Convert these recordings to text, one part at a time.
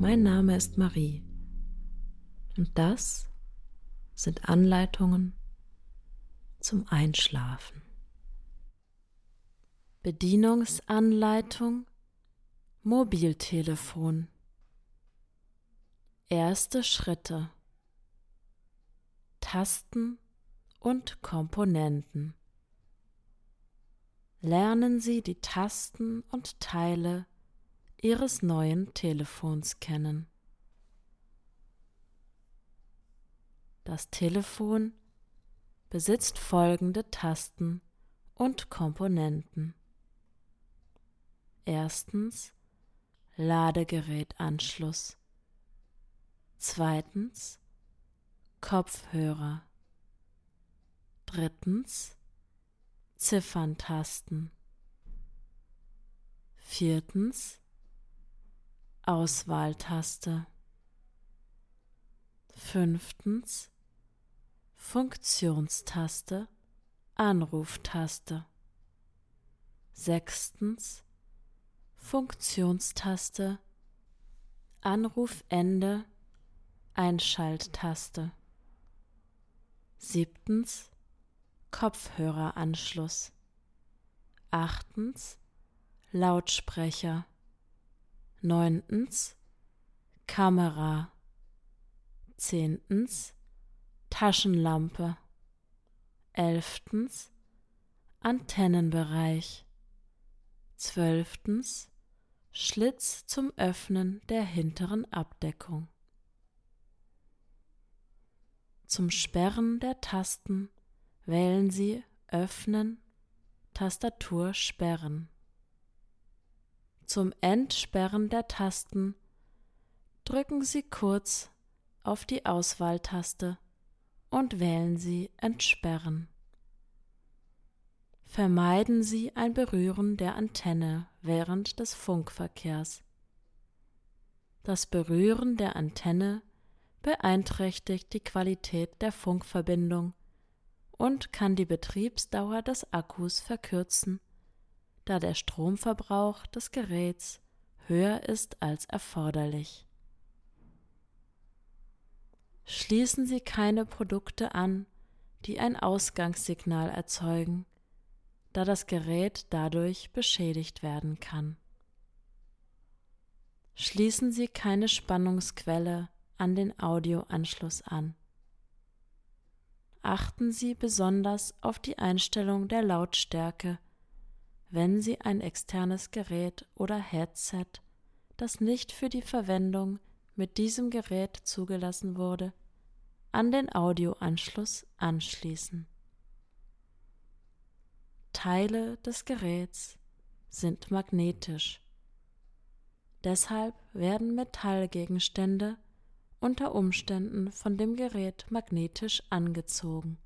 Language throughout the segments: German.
Mein Name ist Marie und das sind Anleitungen zum Einschlafen. Bedienungsanleitung Mobiltelefon Erste Schritte Tasten und Komponenten. Lernen Sie die Tasten und Teile Ihres neuen Telefons kennen. Das Telefon besitzt folgende Tasten und Komponenten. Erstens Ladegerätanschluss. Zweitens Kopfhörer. Drittens Zifferntasten. Viertens Auswahltaste. Fünftens Funktionstaste, Anruftaste. Sechstens Funktionstaste, Anrufende, Einschalttaste. Siebtens Kopfhöreranschluss. Achtens Lautsprecher. Neuntens Kamera. Zehntens Taschenlampe. Elftens Antennenbereich. Zwölftens Schlitz zum Öffnen der hinteren Abdeckung. Zum Sperren der Tasten wählen Sie Öffnen, Tastatur sperren. Zum Entsperren der Tasten drücken Sie kurz auf die Auswahltaste und wählen Sie Entsperren. Vermeiden Sie ein Berühren der Antenne während des Funkverkehrs. Das Berühren der Antenne beeinträchtigt die Qualität der Funkverbindung und kann die Betriebsdauer des Akkus verkürzen, da der Stromverbrauch des Geräts höher ist als erforderlich. Schließen Sie keine Produkte an, die ein Ausgangssignal erzeugen, da das Gerät dadurch beschädigt werden kann. Schließen Sie keine Spannungsquelle an den Audioanschluss an. Achten Sie besonders auf die Einstellung der Lautstärke, wenn Sie ein externes Gerät oder Headset, das nicht für die Verwendung mit diesem Gerät zugelassen wurde, an den Audioanschluss anschließen. Teile des Geräts sind magnetisch. Deshalb werden Metallgegenstände unter Umständen von dem Gerät magnetisch angezogen.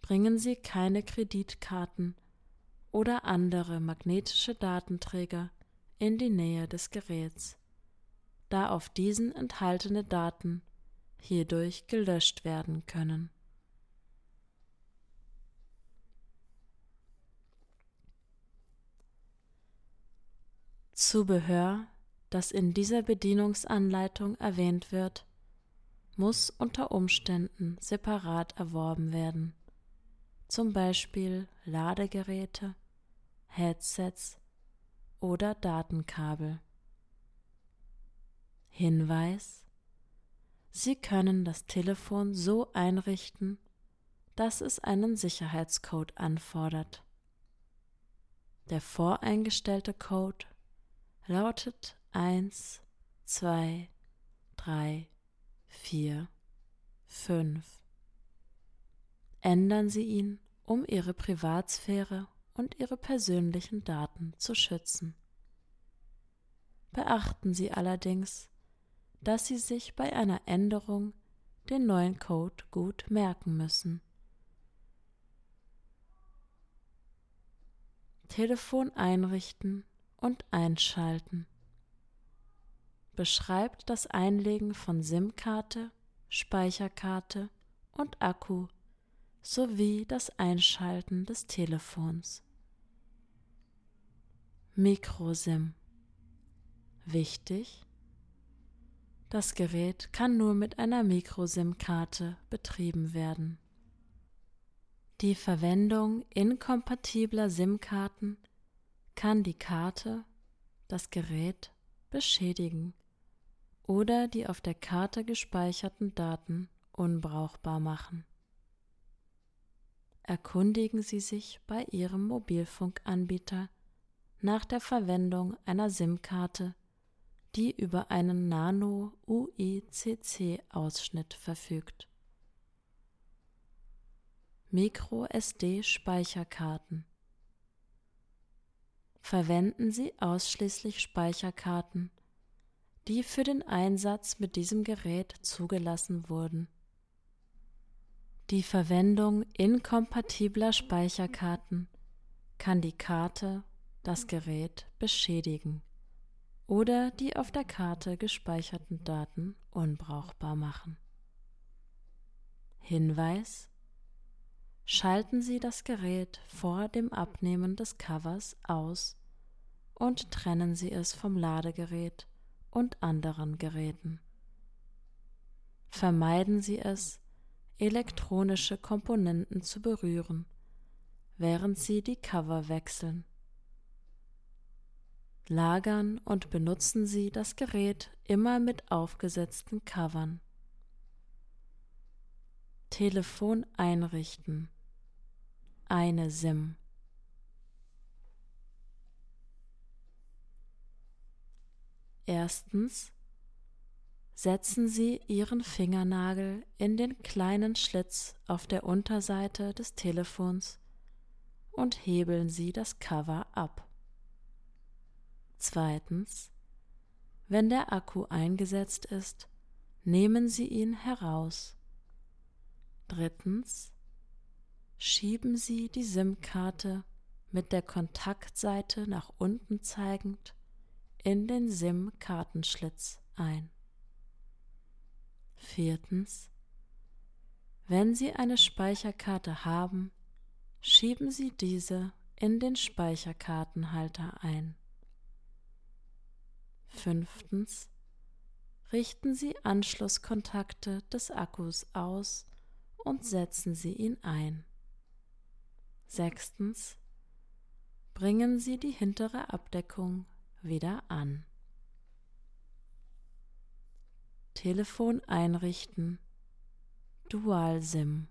Bringen Sie keine Kreditkarten oder andere magnetische Datenträger in die Nähe des Geräts, da auf diesen enthaltene Daten hierdurch gelöscht werden können. Zubehör das in dieser Bedienungsanleitung erwähnt wird, muss unter Umständen separat erworben werden, zum Beispiel Ladegeräte, Headsets oder Datenkabel. Hinweis Sie können das Telefon so einrichten, dass es einen Sicherheitscode anfordert. Der voreingestellte Code lautet eins, zwei, drei, vier, fünf. Ändern Sie ihn, um Ihre Privatsphäre und Ihre persönlichen Daten zu schützen. Beachten Sie allerdings, dass Sie sich bei einer Änderung den neuen Code gut merken müssen. Telefon einrichten und einschalten. Beschreibt das Einlegen von SIM-Karte, Speicherkarte und Akku sowie das Einschalten des Telefons. Microsim. Wichtig, das Gerät kann nur mit einer Microsim-Karte betrieben werden. Die Verwendung inkompatibler SIM-Karten kann die Karte, das Gerät, beschädigen oder die auf der Karte gespeicherten Daten unbrauchbar machen. Erkundigen Sie sich bei Ihrem Mobilfunkanbieter nach der Verwendung einer SIM-Karte die über einen Nano-UICC-Ausschnitt verfügt. Micro-SD-Speicherkarten Verwenden Sie ausschließlich Speicherkarten, die für den Einsatz mit diesem Gerät zugelassen wurden. Die Verwendung inkompatibler Speicherkarten kann die Karte, das Gerät beschädigen oder die auf der Karte gespeicherten Daten unbrauchbar machen. Hinweis Schalten Sie das Gerät vor dem Abnehmen des Covers aus und trennen Sie es vom Ladegerät und anderen Geräten. Vermeiden Sie es, elektronische Komponenten zu berühren, während Sie die Cover wechseln lagern und benutzen Sie das Gerät immer mit aufgesetzten Covern. Telefon einrichten. Eine SIM. Erstens setzen Sie Ihren Fingernagel in den kleinen Schlitz auf der Unterseite des Telefons und hebeln Sie das Cover ab. Zweitens, wenn der Akku eingesetzt ist, nehmen Sie ihn heraus. Drittens, schieben Sie die SIM-Karte mit der Kontaktseite nach unten zeigend in den SIM-Kartenschlitz ein. Viertens, wenn Sie eine Speicherkarte haben, schieben Sie diese in den Speicherkartenhalter ein. Fünftens. Richten Sie Anschlusskontakte des Akkus aus und setzen Sie ihn ein. Sechstens. Bringen Sie die hintere Abdeckung wieder an. Telefon einrichten. Dual SIM.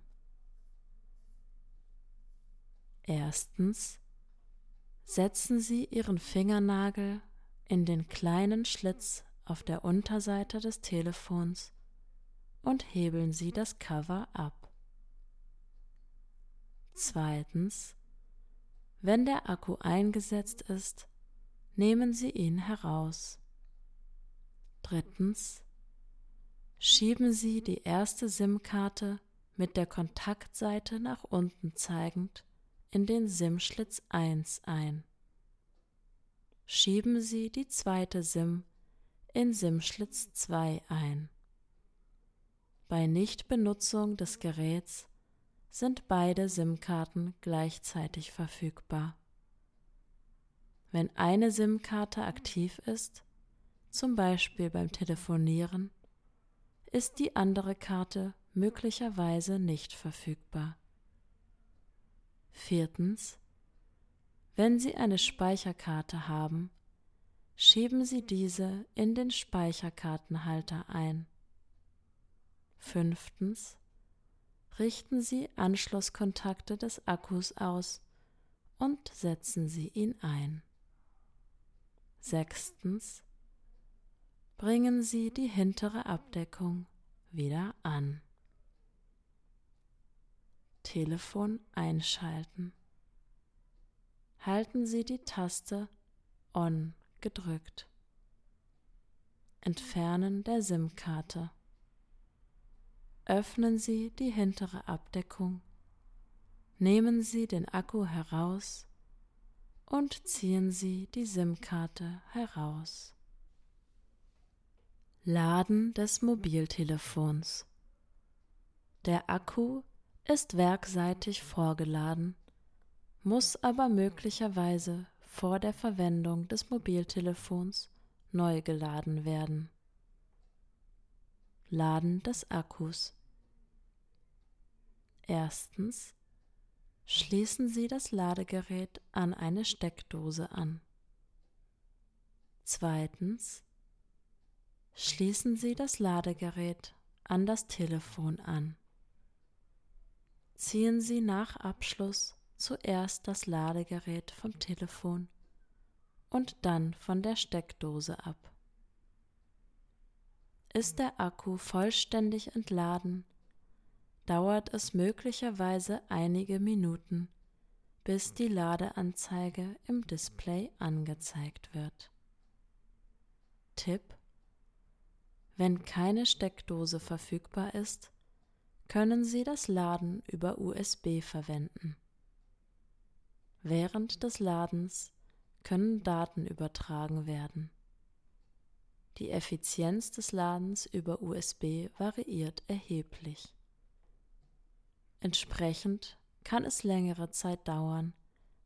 Erstens. Setzen Sie Ihren Fingernagel in den kleinen Schlitz auf der Unterseite des Telefons und hebeln Sie das Cover ab. Zweitens, wenn der Akku eingesetzt ist, nehmen Sie ihn heraus. Drittens, schieben Sie die erste SIM-Karte mit der Kontaktseite nach unten zeigend in den SIM-Schlitz 1 ein schieben Sie die zweite SIM in SIM-Schlitz 2 ein. Bei Nichtbenutzung des Geräts sind beide SIM-Karten gleichzeitig verfügbar. Wenn eine SIM-Karte aktiv ist, zum Beispiel beim Telefonieren, ist die andere Karte möglicherweise nicht verfügbar. Viertens wenn Sie eine Speicherkarte haben, schieben Sie diese in den Speicherkartenhalter ein. Fünftens. Richten Sie Anschlusskontakte des Akkus aus und setzen Sie ihn ein. Sechstens. Bringen Sie die hintere Abdeckung wieder an. Telefon einschalten halten Sie die Taste On gedrückt. Entfernen der SIM-Karte. Öffnen Sie die hintere Abdeckung, nehmen Sie den Akku heraus und ziehen Sie die SIM-Karte heraus. Laden des Mobiltelefons. Der Akku ist werkseitig vorgeladen, muss aber möglicherweise vor der Verwendung des Mobiltelefons neu geladen werden. Laden des Akkus. Erstens schließen Sie das Ladegerät an eine Steckdose an. Zweitens schließen Sie das Ladegerät an das Telefon an. Ziehen Sie nach Abschluss zuerst das Ladegerät vom Telefon und dann von der Steckdose ab. Ist der Akku vollständig entladen, dauert es möglicherweise einige Minuten, bis die Ladeanzeige im Display angezeigt wird. Tipp Wenn keine Steckdose verfügbar ist, können Sie das Laden über USB verwenden. Während des Ladens können Daten übertragen werden. Die Effizienz des Ladens über USB variiert erheblich. Entsprechend kann es längere Zeit dauern,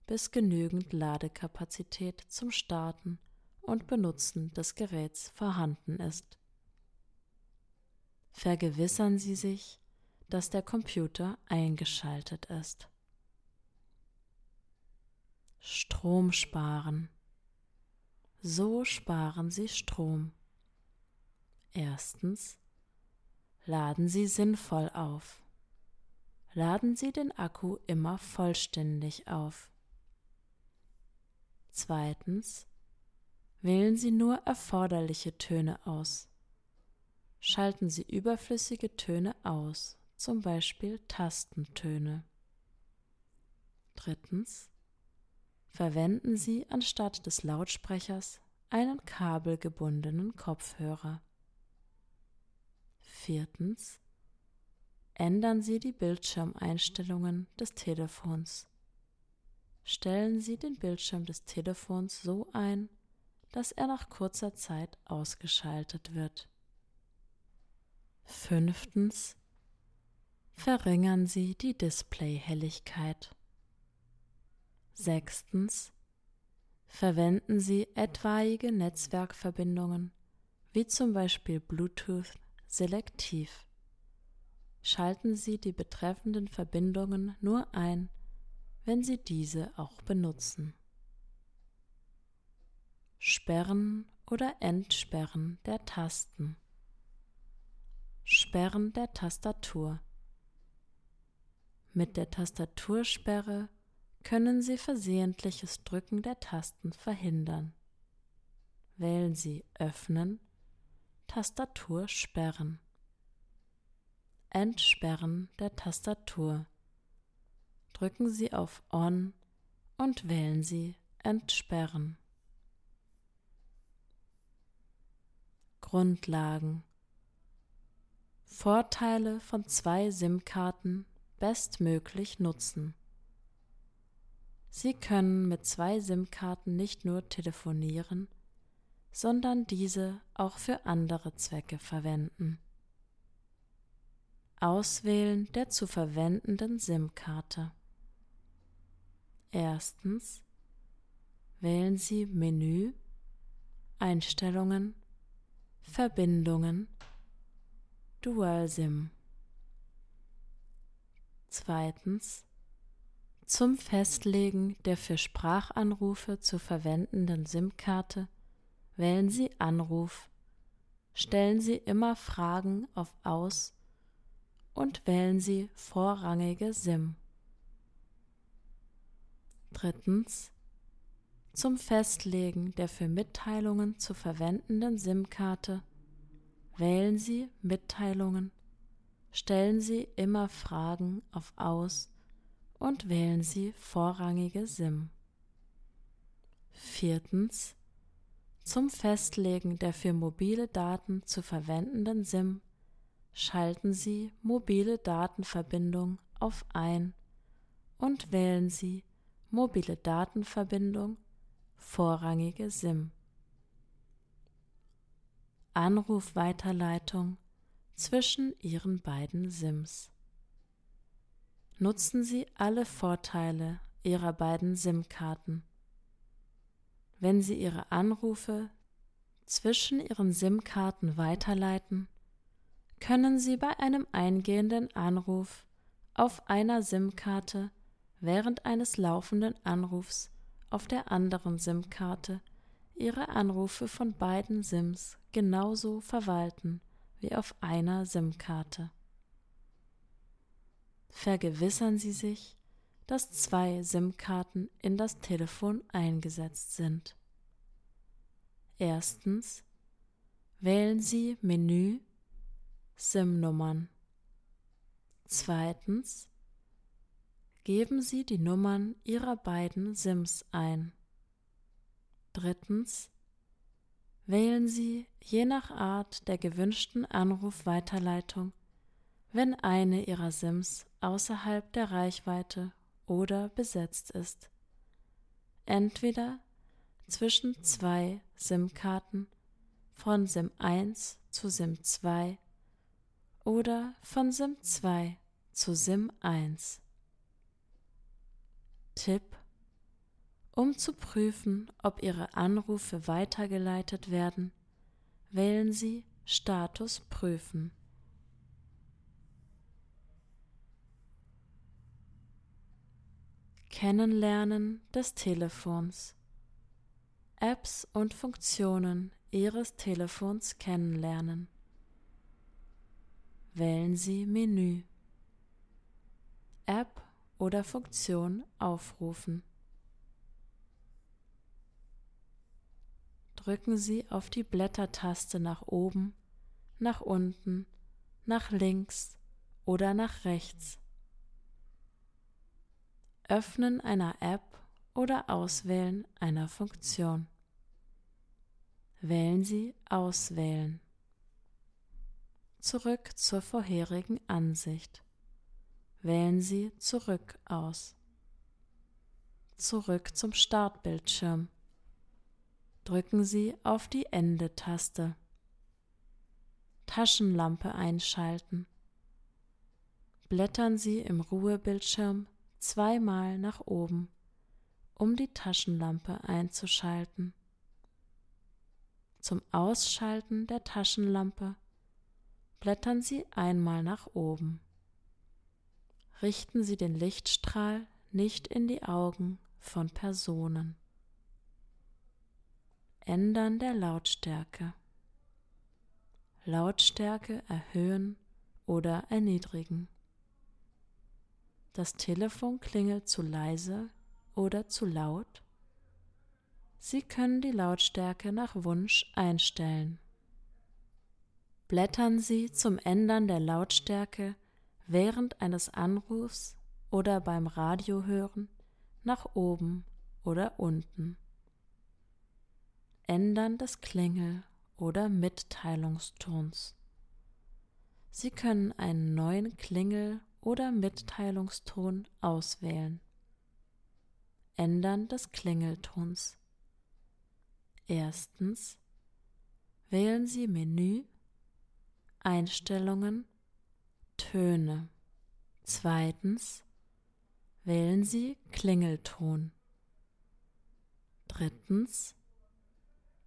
bis genügend Ladekapazität zum Starten und Benutzen des Geräts vorhanden ist. Vergewissern Sie sich, dass der Computer eingeschaltet ist. Strom sparen. So sparen Sie Strom. Erstens. Laden Sie sinnvoll auf. Laden Sie den Akku immer vollständig auf. Zweitens. Wählen Sie nur erforderliche Töne aus. Schalten Sie überflüssige Töne aus, zum Beispiel Tastentöne. Drittens. Verwenden Sie anstatt des Lautsprechers einen kabelgebundenen Kopfhörer. Viertens. Ändern Sie die Bildschirmeinstellungen des Telefons. Stellen Sie den Bildschirm des Telefons so ein, dass er nach kurzer Zeit ausgeschaltet wird. Fünftens. Verringern Sie die Displayhelligkeit. Sechstens. Verwenden Sie etwaige Netzwerkverbindungen, wie zum Beispiel Bluetooth, selektiv. Schalten Sie die betreffenden Verbindungen nur ein, wenn Sie diese auch benutzen. Sperren oder Entsperren der Tasten. Sperren der Tastatur. Mit der Tastatursperre können Sie versehentliches Drücken der Tasten verhindern. Wählen Sie Öffnen, Tastatur sperren. Entsperren der Tastatur. Drücken Sie auf On und wählen Sie Entsperren. Grundlagen Vorteile von zwei SIM-Karten bestmöglich nutzen. Sie können mit zwei SIM-Karten nicht nur telefonieren, sondern diese auch für andere Zwecke verwenden. Auswählen der zu verwendenden SIM-Karte. Erstens wählen Sie Menü, Einstellungen, Verbindungen, Dual SIM. Zweitens zum Festlegen der für Sprachanrufe zu verwendenden SIM-Karte wählen Sie Anruf, stellen Sie immer Fragen auf Aus und wählen Sie vorrangige SIM. Drittens. Zum Festlegen der für Mitteilungen zu verwendenden SIM-Karte wählen Sie Mitteilungen, stellen Sie immer Fragen auf Aus und wählen Sie vorrangige SIM. Viertens. Zum Festlegen der für mobile Daten zu verwendenden SIM schalten Sie Mobile Datenverbindung auf Ein und wählen Sie Mobile Datenverbindung vorrangige SIM. Anrufweiterleitung zwischen Ihren beiden SIMs. Nutzen Sie alle Vorteile Ihrer beiden SIM-Karten. Wenn Sie Ihre Anrufe zwischen Ihren SIM-Karten weiterleiten, können Sie bei einem eingehenden Anruf auf einer SIM-Karte während eines laufenden Anrufs auf der anderen SIM-Karte Ihre Anrufe von beiden SIMs genauso verwalten wie auf einer SIM-Karte. Vergewissern Sie sich, dass zwei SIM-Karten in das Telefon eingesetzt sind. Erstens wählen Sie Menü SIM-Nummern. Zweitens geben Sie die Nummern Ihrer beiden SIMs ein. Drittens wählen Sie je nach Art der gewünschten Anrufweiterleitung, wenn eine Ihrer SIMs außerhalb der Reichweite oder besetzt ist. Entweder zwischen zwei SIM-Karten von SIM 1 zu SIM 2 oder von SIM 2 zu SIM 1. Tipp Um zu prüfen, ob Ihre Anrufe weitergeleitet werden, wählen Sie Status prüfen. Kennenlernen des Telefons Apps und Funktionen Ihres Telefons kennenlernen wählen Sie Menü. App oder Funktion aufrufen. Drücken Sie auf die Blättertaste nach oben, nach unten, nach links oder nach rechts. Öffnen einer App oder Auswählen einer Funktion. Wählen Sie Auswählen zurück zur vorherigen Ansicht. Wählen Sie Zurück aus. Zurück zum Startbildschirm. Drücken Sie auf die Ende-Taste. Taschenlampe einschalten. Blättern Sie im Ruhebildschirm zweimal nach oben, um die Taschenlampe einzuschalten. Zum Ausschalten der Taschenlampe blättern Sie einmal nach oben. Richten Sie den Lichtstrahl nicht in die Augen von Personen. Ändern der Lautstärke. Lautstärke erhöhen oder erniedrigen. Das Telefon klingelt zu leise oder zu laut. Sie können die Lautstärke nach Wunsch einstellen blättern Sie zum Ändern der Lautstärke während eines Anrufs oder beim Radiohören nach oben oder unten. Ändern des Klingel- oder Mitteilungstons. Sie können einen neuen Klingel- oder Mitteilungston auswählen. Ändern des Klingeltons. Erstens wählen Sie Menü Einstellungen Töne. Zweitens wählen Sie Klingelton. Drittens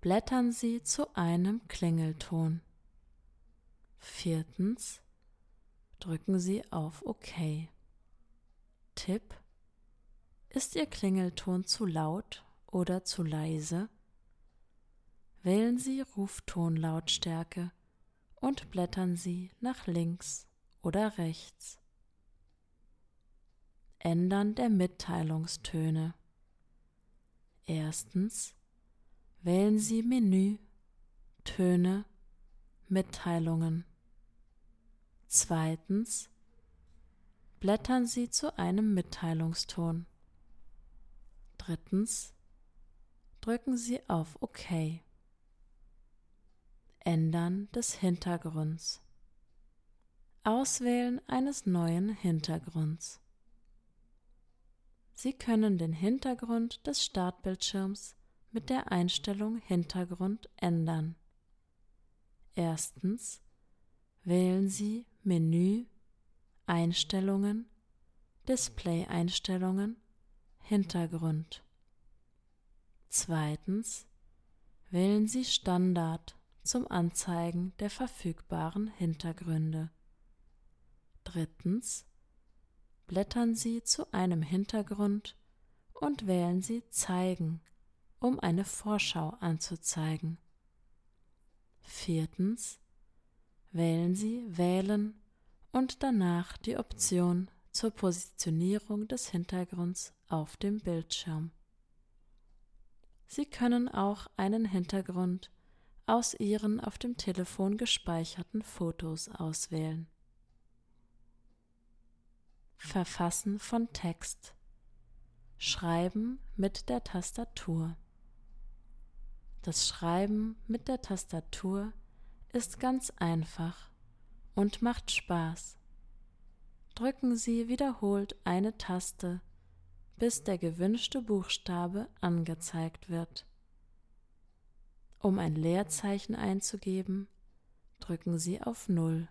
blättern Sie zu einem Klingelton. Viertens drücken Sie auf OK. Tipp Ist Ihr Klingelton zu laut oder zu leise? Wählen Sie Ruftonlautstärke und blättern Sie nach links oder rechts. Ändern der Mitteilungstöne. Erstens wählen Sie Menü, Töne, Mitteilungen. Zweitens blättern Sie zu einem Mitteilungston. Drittens drücken Sie auf OK. Ändern des Hintergrunds. Auswählen eines neuen Hintergrunds. Sie können den Hintergrund des Startbildschirms mit der Einstellung Hintergrund ändern. Erstens wählen Sie Menü Einstellungen Display-Einstellungen Hintergrund. Zweitens wählen Sie Standard zum Anzeigen der verfügbaren Hintergründe. Drittens blättern Sie zu einem Hintergrund und wählen Sie Zeigen, um eine Vorschau anzuzeigen. Viertens wählen Sie Wählen und danach die Option zur Positionierung des Hintergrunds auf dem Bildschirm. Sie können auch einen Hintergrund aus Ihren auf dem Telefon gespeicherten Fotos auswählen. Verfassen von Text. Schreiben mit der Tastatur. Das Schreiben mit der Tastatur ist ganz einfach und macht Spaß. Drücken Sie wiederholt eine Taste, bis der gewünschte Buchstabe angezeigt wird. Um ein Leerzeichen einzugeben, drücken Sie auf Null.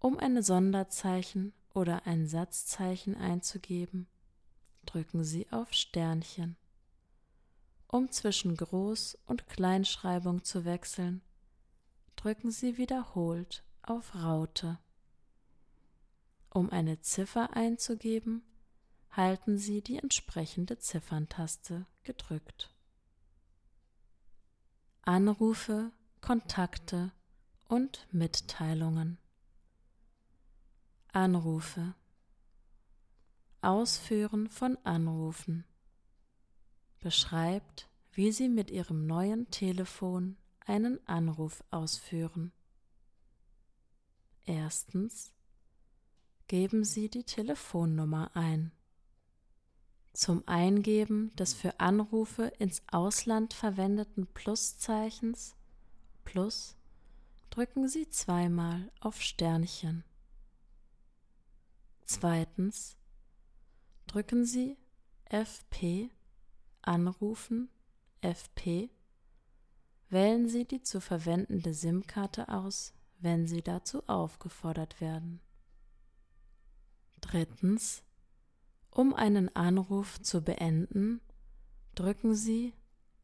Um ein Sonderzeichen oder ein Satzzeichen einzugeben, drücken Sie auf Sternchen. Um zwischen Groß- und Kleinschreibung zu wechseln, drücken Sie wiederholt auf Raute. Um eine Ziffer einzugeben, halten Sie die entsprechende Zifferntaste gedrückt. Anrufe, Kontakte und Mitteilungen. Anrufe. Ausführen von Anrufen. Beschreibt, wie Sie mit Ihrem neuen Telefon einen Anruf ausführen. Erstens. Geben Sie die Telefonnummer ein. Zum Eingeben des für Anrufe ins Ausland verwendeten Pluszeichens Plus drücken Sie zweimal auf Sternchen. Zweitens drücken Sie FP Anrufen FP wählen Sie die zu verwendende SIM-Karte aus, wenn Sie dazu aufgefordert werden. Drittens um einen Anruf zu beenden, drücken Sie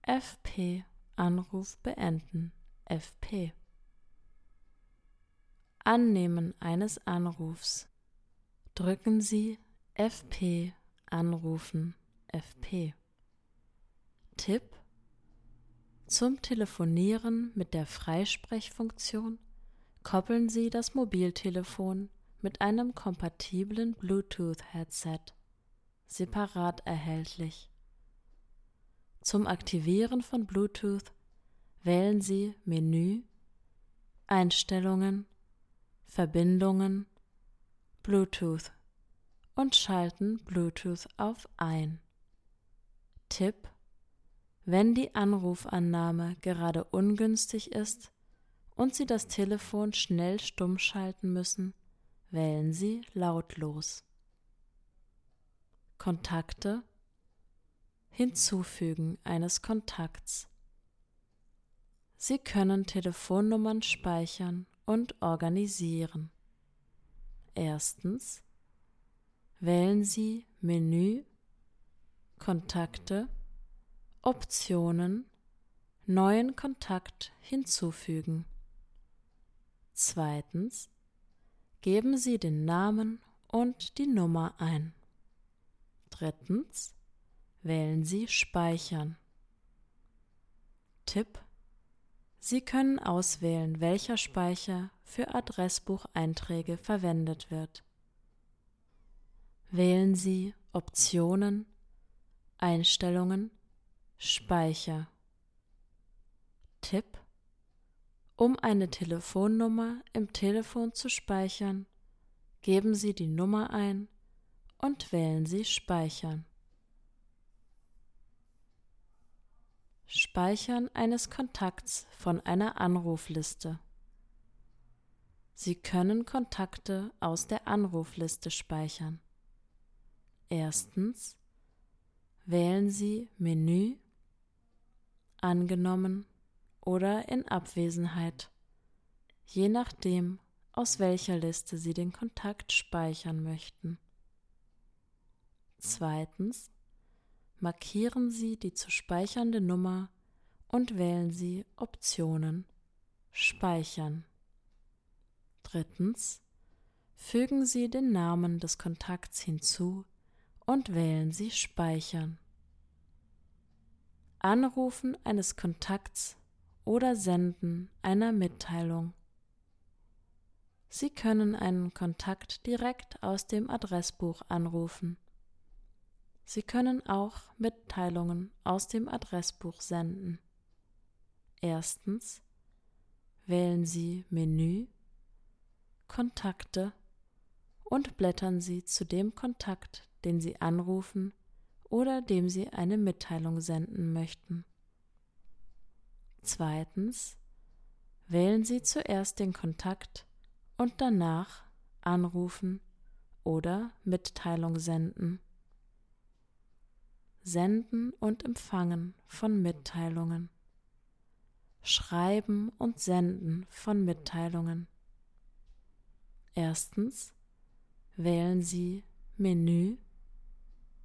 FP Anruf beenden FP. Annehmen eines Anrufs drücken Sie FP anrufen FP. Tipp Zum Telefonieren mit der Freisprechfunktion koppeln Sie das Mobiltelefon mit einem kompatiblen Bluetooth-Headset, separat erhältlich. Zum Aktivieren von Bluetooth wählen Sie Menü, Einstellungen, Verbindungen Bluetooth und schalten Bluetooth auf ein. Tipp Wenn die Anrufannahme gerade ungünstig ist und Sie das Telefon schnell stumm schalten müssen, wählen Sie lautlos. Kontakte Hinzufügen eines Kontakts. Sie können Telefonnummern speichern und organisieren. Erstens wählen Sie Menü, Kontakte, Optionen, neuen Kontakt hinzufügen. Zweitens geben Sie den Namen und die Nummer ein. Drittens wählen Sie Speichern. Tipp Sie können auswählen, welcher Speicher für Adressbucheinträge verwendet wird. Wählen Sie Optionen, Einstellungen, Speicher. Tipp Um eine Telefonnummer im Telefon zu speichern, geben Sie die Nummer ein und wählen Sie Speichern. Speichern eines Kontakts von einer Anrufliste. Sie können Kontakte aus der Anrufliste speichern. Erstens wählen Sie Menü, angenommen oder in Abwesenheit, je nachdem, aus welcher Liste Sie den Kontakt speichern möchten. Zweitens markieren Sie die zu speichernde Nummer und wählen Sie Optionen Speichern. Drittens fügen Sie den Namen des Kontakts hinzu und wählen Sie Speichern. Anrufen eines Kontakts oder Senden einer Mitteilung. Sie können einen Kontakt direkt aus dem Adressbuch anrufen. Sie können auch Mitteilungen aus dem Adressbuch senden. Erstens wählen Sie Menü, Kontakte und blättern Sie zu dem Kontakt, den Sie anrufen oder dem Sie eine Mitteilung senden möchten. Zweitens wählen Sie zuerst den Kontakt und danach Anrufen oder Mitteilung senden. Senden und Empfangen von Mitteilungen. Schreiben und Senden von Mitteilungen. Erstens wählen Sie Menü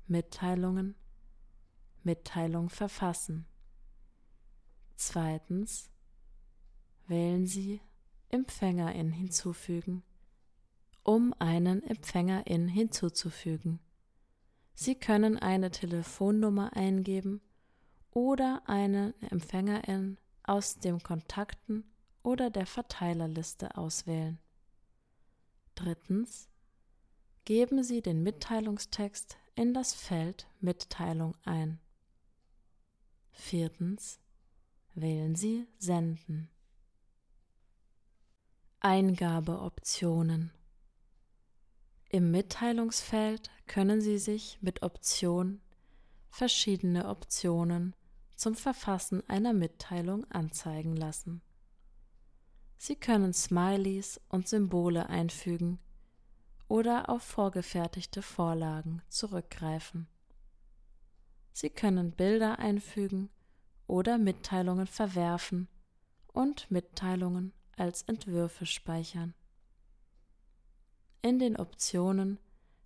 Mitteilungen Mitteilung verfassen. Zweitens wählen Sie Empfängerin hinzufügen, um einen Empfängerin hinzuzufügen. Sie können eine Telefonnummer eingeben oder eine Empfängerin aus dem Kontakten oder der Verteilerliste auswählen. Drittens geben Sie den Mitteilungstext in das Feld Mitteilung ein. Viertens wählen Sie Senden. Eingabeoptionen Im Mitteilungsfeld können Sie sich mit Option verschiedene Optionen zum Verfassen einer Mitteilung anzeigen lassen. Sie können Smileys und Symbole einfügen oder auf vorgefertigte Vorlagen zurückgreifen. Sie können Bilder einfügen oder Mitteilungen verwerfen und Mitteilungen als Entwürfe speichern. In den Optionen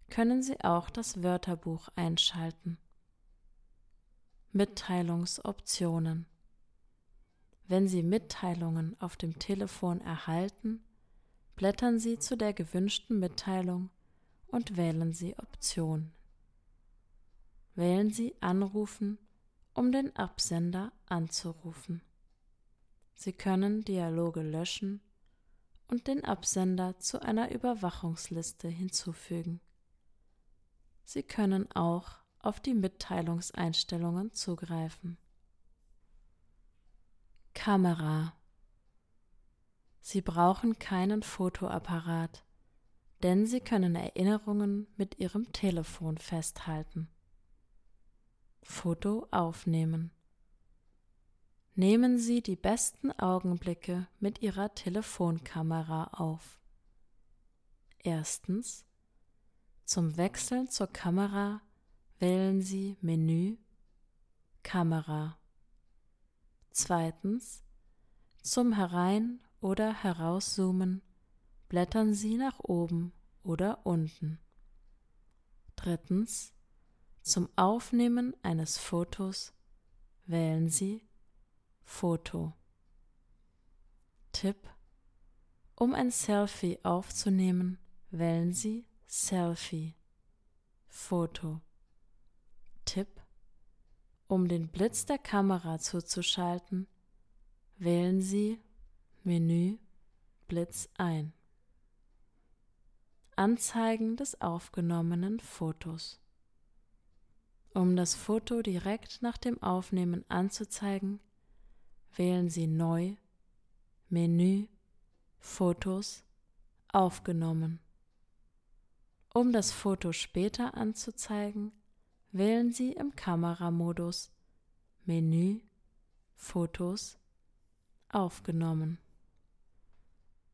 können Sie auch das Wörterbuch einschalten. Mitteilungsoptionen Wenn Sie Mitteilungen auf dem Telefon erhalten, blättern Sie zu der gewünschten Mitteilung und wählen Sie Option. Wählen Sie Anrufen, um den Absender anzurufen. Sie können Dialoge löschen und den Absender zu einer Überwachungsliste hinzufügen. Sie können auch auf die Mitteilungseinstellungen zugreifen. Kamera Sie brauchen keinen Fotoapparat, denn Sie können Erinnerungen mit Ihrem Telefon festhalten. Foto aufnehmen. Nehmen Sie die besten Augenblicke mit Ihrer Telefonkamera auf. Erstens. Zum Wechseln zur Kamera wählen Sie Menü Kamera. Zweitens. Zum Herein- oder Herauszoomen blättern Sie nach oben oder unten. Drittens. Zum Aufnehmen eines Fotos wählen Sie Foto. Tipp. Um ein Selfie aufzunehmen, wählen Sie Selfie. Foto. Tipp. Um den Blitz der Kamera zuzuschalten, wählen Sie Menü Blitz ein. Anzeigen des aufgenommenen Fotos. Um das Foto direkt nach dem Aufnehmen anzuzeigen, wählen Sie Neu, Menü, Fotos, Aufgenommen. Um das Foto später anzuzeigen, wählen Sie im Kameramodus Menü, Fotos aufgenommen.